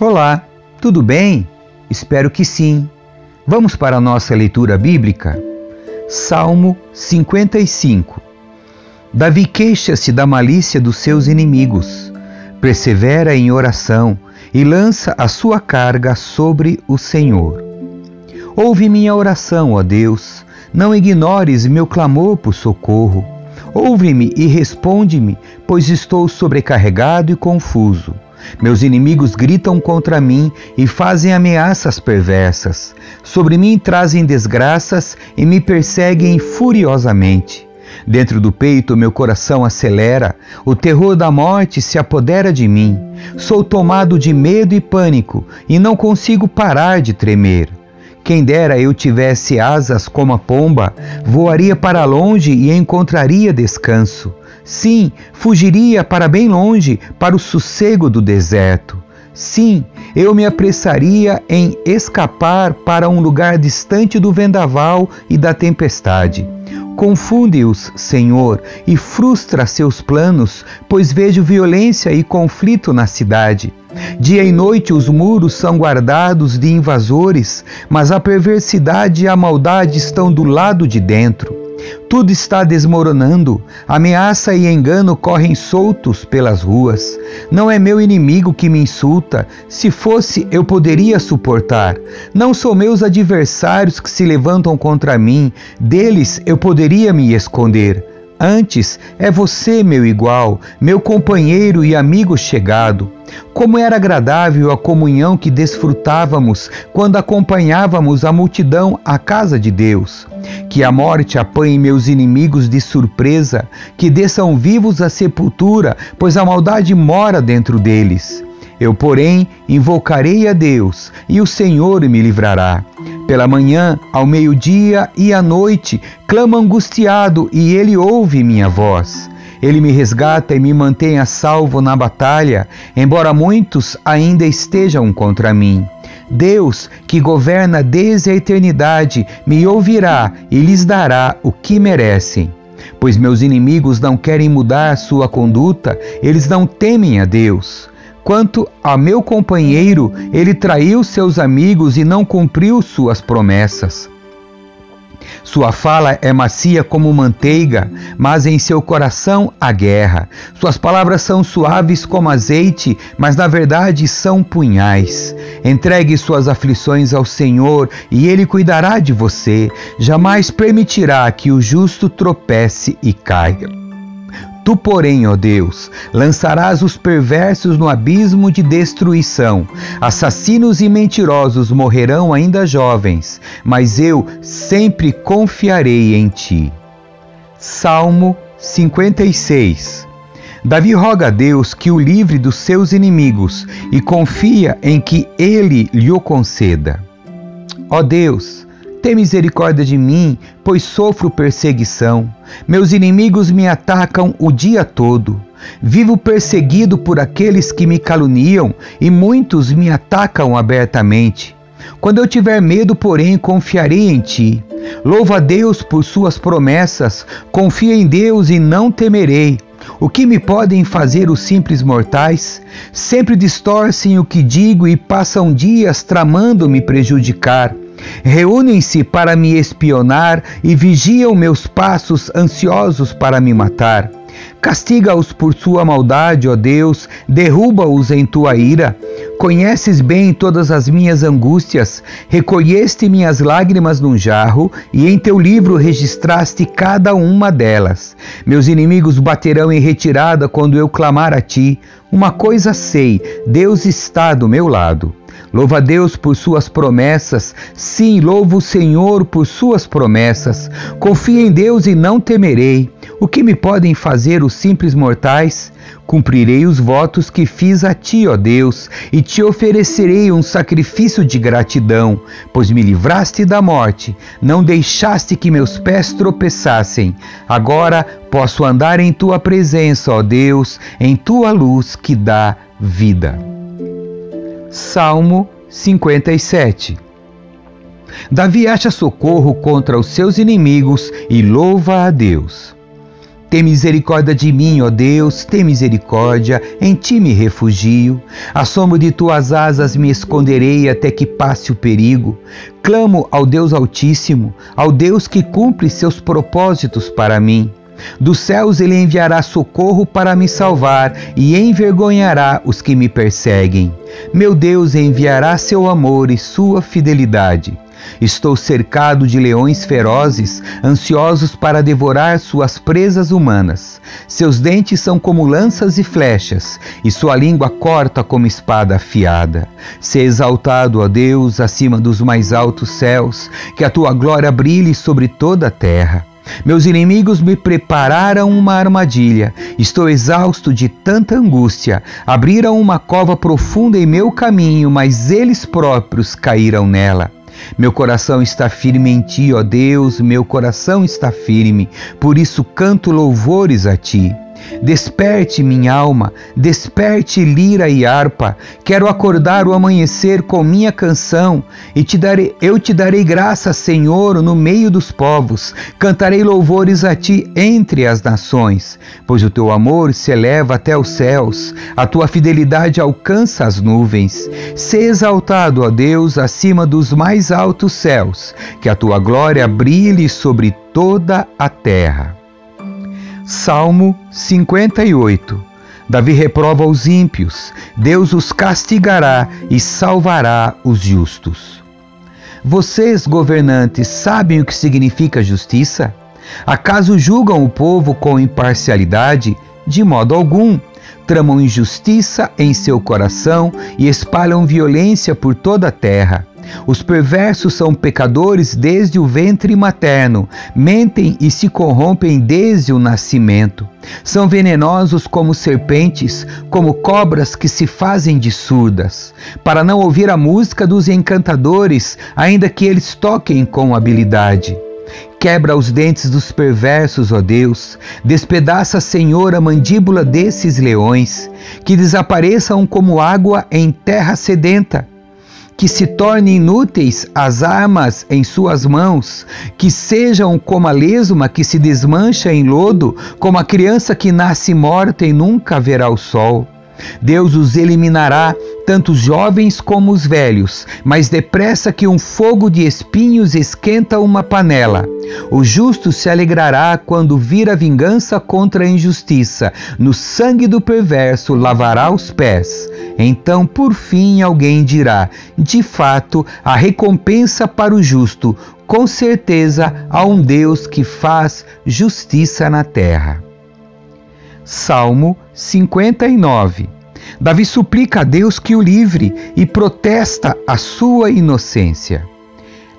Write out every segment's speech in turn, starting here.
Olá, tudo bem? Espero que sim. Vamos para a nossa leitura bíblica? Salmo 55 Davi queixa-se da malícia dos seus inimigos, persevera em oração e lança a sua carga sobre o Senhor. Ouve minha oração, ó Deus, não ignores meu clamor por socorro. Ouve-me e responde-me, pois estou sobrecarregado e confuso. Meus inimigos gritam contra mim e fazem ameaças perversas. Sobre mim trazem desgraças e me perseguem furiosamente. Dentro do peito, meu coração acelera, o terror da morte se apodera de mim. Sou tomado de medo e pânico e não consigo parar de tremer. Quem dera eu tivesse asas como a pomba, voaria para longe e encontraria descanso. Sim, fugiria para bem longe, para o sossego do deserto. Sim, eu me apressaria em escapar para um lugar distante do vendaval e da tempestade. Confunde-os, Senhor, e frustra seus planos, pois vejo violência e conflito na cidade. Dia e noite os muros são guardados de invasores, mas a perversidade e a maldade estão do lado de dentro. Tudo está desmoronando, ameaça e engano correm soltos pelas ruas. Não é meu inimigo que me insulta, se fosse eu poderia suportar. Não são meus adversários que se levantam contra mim, deles eu poderia me esconder. Antes é você, meu igual, meu companheiro e amigo chegado. Como era agradável a comunhão que desfrutávamos quando acompanhávamos a multidão à casa de Deus. Que a morte apanhe meus inimigos de surpresa, que desçam vivos à sepultura, pois a maldade mora dentro deles. Eu, porém, invocarei a Deus, e o Senhor me livrará. Pela manhã, ao meio-dia e à noite, clamo angustiado, e ele ouve minha voz. Ele me resgata e me mantém a salvo na batalha, embora muitos ainda estejam contra mim. Deus, que governa desde a eternidade, me ouvirá e lhes dará o que merecem. Pois meus inimigos não querem mudar sua conduta, eles não temem a Deus. Quanto a meu companheiro, ele traiu seus amigos e não cumpriu suas promessas. Sua fala é macia como manteiga, mas em seu coração há guerra. Suas palavras são suaves como azeite, mas na verdade são punhais. Entregue suas aflições ao Senhor e ele cuidará de você. Jamais permitirá que o justo tropece e caia. Tu, porém, ó Deus, lançarás os perversos no abismo de destruição. Assassinos e mentirosos morrerão ainda jovens, mas eu sempre confiarei em ti. Salmo 56 Davi roga a Deus que o livre dos seus inimigos e confia em que ele lhe o conceda. Ó Deus, tem misericórdia de mim, pois sofro perseguição. Meus inimigos me atacam o dia todo. Vivo perseguido por aqueles que me caluniam e muitos me atacam abertamente. Quando eu tiver medo, porém, confiarei em ti. Louva a Deus por suas promessas, confia em Deus e não temerei. O que me podem fazer os simples mortais? Sempre distorcem o que digo e passam dias tramando me prejudicar. Reúnem-se para me espionar e vigiam meus passos ansiosos para me matar. Castiga-os por sua maldade, ó Deus, derruba-os em tua ira. Conheces bem todas as minhas angústias, recolheste minhas lágrimas num jarro, e em teu livro registraste cada uma delas. Meus inimigos baterão em retirada quando eu clamar a ti. Uma coisa sei: Deus está do meu lado. Louva a Deus por suas promessas. Sim, louvo o Senhor por suas promessas. Confio em Deus e não temerei. O que me podem fazer os simples mortais? Cumprirei os votos que fiz a ti, ó Deus, e te oferecerei um sacrifício de gratidão, pois me livraste da morte, não deixaste que meus pés tropeçassem. Agora posso andar em tua presença, ó Deus, em tua luz que dá vida. Salmo 57 Davi acha socorro contra os seus inimigos e louva a Deus. Tem misericórdia de mim, ó Deus, tem misericórdia, em ti me refugio. A sombra de tuas asas me esconderei até que passe o perigo. Clamo ao Deus Altíssimo, ao Deus que cumpre seus propósitos para mim. Dos céus ele enviará socorro para me salvar e envergonhará os que me perseguem. Meu Deus enviará seu amor e sua fidelidade. Estou cercado de leões ferozes, ansiosos para devorar suas presas humanas. Seus dentes são como lanças e flechas, e sua língua corta como espada afiada. Se exaltado, ó Deus, acima dos mais altos céus, que a tua glória brilhe sobre toda a terra. Meus inimigos me prepararam uma armadilha. Estou exausto de tanta angústia. Abriram uma cova profunda em meu caminho, mas eles próprios caíram nela. Meu coração está firme em ti, ó Deus, meu coração está firme, por isso canto louvores a ti. Desperte, minha alma, desperte lira e harpa. Quero acordar o amanhecer com minha canção, e te darei, eu te darei graça, Senhor, no meio dos povos. Cantarei louvores a ti entre as nações, pois o teu amor se eleva até os céus, a tua fidelidade alcança as nuvens. Se exaltado, ó Deus, acima dos mais altos céus, que a tua glória brilhe sobre toda a terra. Salmo 58 Davi reprova os ímpios, Deus os castigará e salvará os justos. Vocês, governantes, sabem o que significa justiça? Acaso julgam o povo com imparcialidade? De modo algum. Tramam injustiça em seu coração e espalham violência por toda a terra. Os perversos são pecadores desde o ventre materno, mentem e se corrompem desde o nascimento. São venenosos como serpentes, como cobras que se fazem de surdas, para não ouvir a música dos encantadores, ainda que eles toquem com habilidade. Quebra os dentes dos perversos, ó Deus. Despedaça, Senhor, a mandíbula desses leões. Que desapareçam como água em terra sedenta que se tornem inúteis as armas em suas mãos, que sejam como a lesma que se desmancha em lodo, como a criança que nasce morta e nunca verá o sol. Deus os eliminará, tanto os jovens como os velhos, mais depressa que um fogo de espinhos esquenta uma panela. O justo se alegrará quando vir a vingança contra a injustiça. No sangue do perverso lavará os pés. Então, por fim, alguém dirá: De fato, a recompensa para o justo. Com certeza há um Deus que faz justiça na terra. Salmo 59 Davi suplica a Deus que o livre e protesta a sua inocência.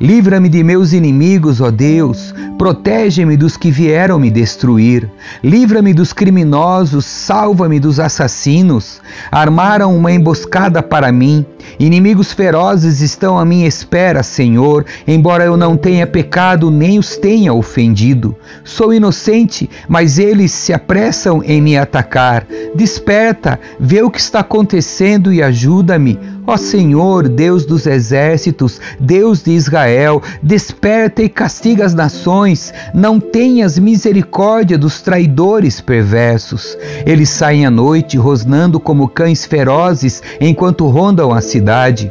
Livra-me de meus inimigos, ó Deus, protege-me dos que vieram me destruir. Livra-me dos criminosos, salva-me dos assassinos. Armaram uma emboscada para mim. Inimigos ferozes estão à minha espera, Senhor, embora eu não tenha pecado nem os tenha ofendido. Sou inocente, mas eles se apressam em me atacar. Desperta, vê o que está acontecendo e ajuda-me. Ó Senhor, Deus dos exércitos, Deus de Israel, desperta e castiga as nações, não tenhas misericórdia dos traidores perversos. Eles saem à noite rosnando como cães ferozes enquanto rondam a cidade.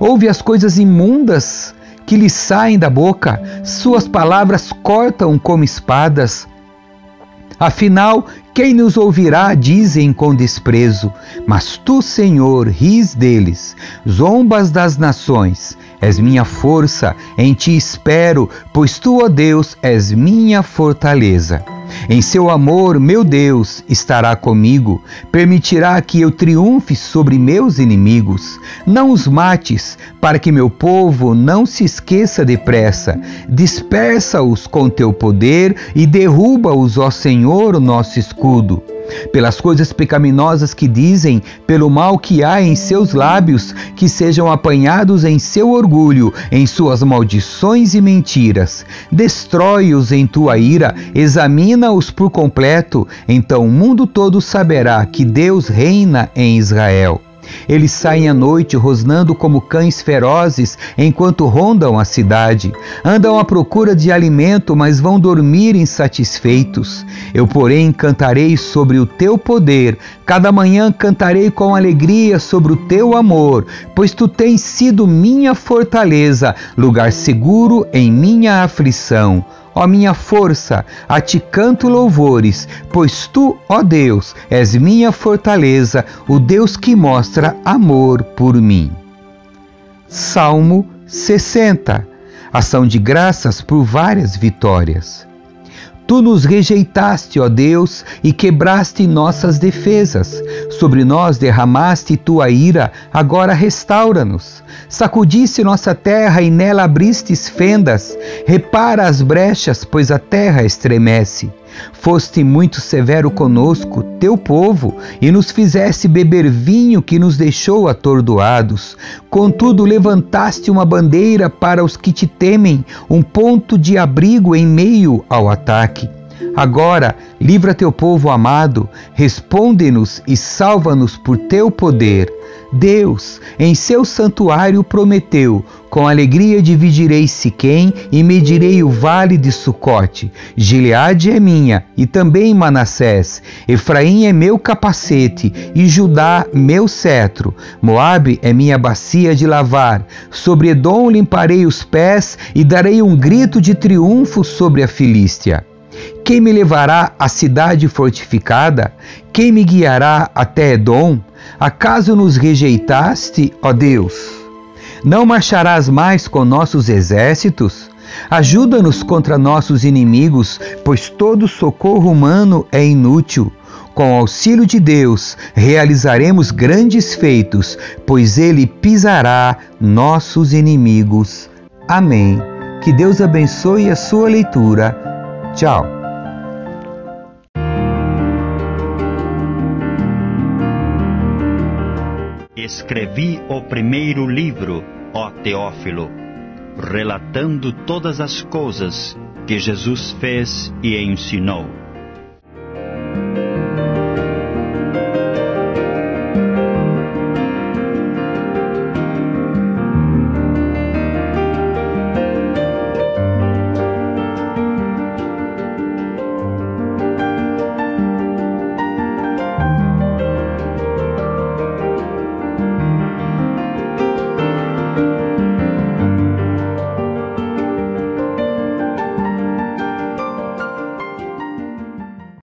Ouve as coisas imundas que lhes saem da boca, suas palavras cortam como espadas. Afinal, quem nos ouvirá, dizem com desprezo, mas tu, Senhor, ris deles, zombas das nações. És minha força, em ti espero, pois tu, ó Deus, és minha fortaleza. Em seu amor, meu Deus estará comigo, permitirá que eu triunfe sobre meus inimigos. Não os mates, para que meu povo não se esqueça depressa. Dispersa-os com teu poder e derruba-os, ó Senhor, nosso escudo pelas coisas pecaminosas que dizem, pelo mal que há em seus lábios, que sejam apanhados em seu orgulho, em suas maldições e mentiras. Destrói-os em tua ira, examina-os por completo, então o mundo todo saberá que Deus reina em Israel. Eles saem à noite rosnando como cães ferozes enquanto rondam a cidade. Andam à procura de alimento, mas vão dormir insatisfeitos. Eu, porém, cantarei sobre o teu poder. Cada manhã cantarei com alegria sobre o teu amor, pois tu tens sido minha fortaleza, lugar seguro em minha aflição. Ó minha força, a ti canto louvores, pois tu, ó Deus, és minha fortaleza, o Deus que mostra amor por mim. Salmo 60 Ação de graças por várias vitórias. Tu nos rejeitaste, ó Deus, e quebraste nossas defesas. Sobre nós derramaste tua ira, agora restaura-nos. Sacudiste nossa terra e nela abristes fendas. Repara as brechas, pois a terra estremece. Foste muito severo conosco, teu povo, e nos fizeste beber vinho que nos deixou atordoados. Contudo, levantaste uma bandeira para os que te temem, um ponto de abrigo em meio ao ataque. Agora, livra teu povo amado, responde-nos e salva-nos por teu poder. Deus, em seu santuário, prometeu: com alegria dividirei Siquém e medirei o vale de Sucote. Gileade é minha e também Manassés. Efraim é meu capacete e Judá meu cetro. Moabe é minha bacia de lavar. Sobre Edom limparei os pés e darei um grito de triunfo sobre a Filístia. Quem me levará à cidade fortificada? Quem me guiará até Edom? Acaso nos rejeitaste, ó Deus? Não marcharás mais com nossos exércitos? Ajuda-nos contra nossos inimigos, pois todo socorro humano é inútil. Com o auxílio de Deus, realizaremos grandes feitos, pois Ele pisará nossos inimigos. Amém. Que Deus abençoe a sua leitura. Tchau. Escrevi o primeiro livro, ó Teófilo, relatando todas as coisas que Jesus fez e ensinou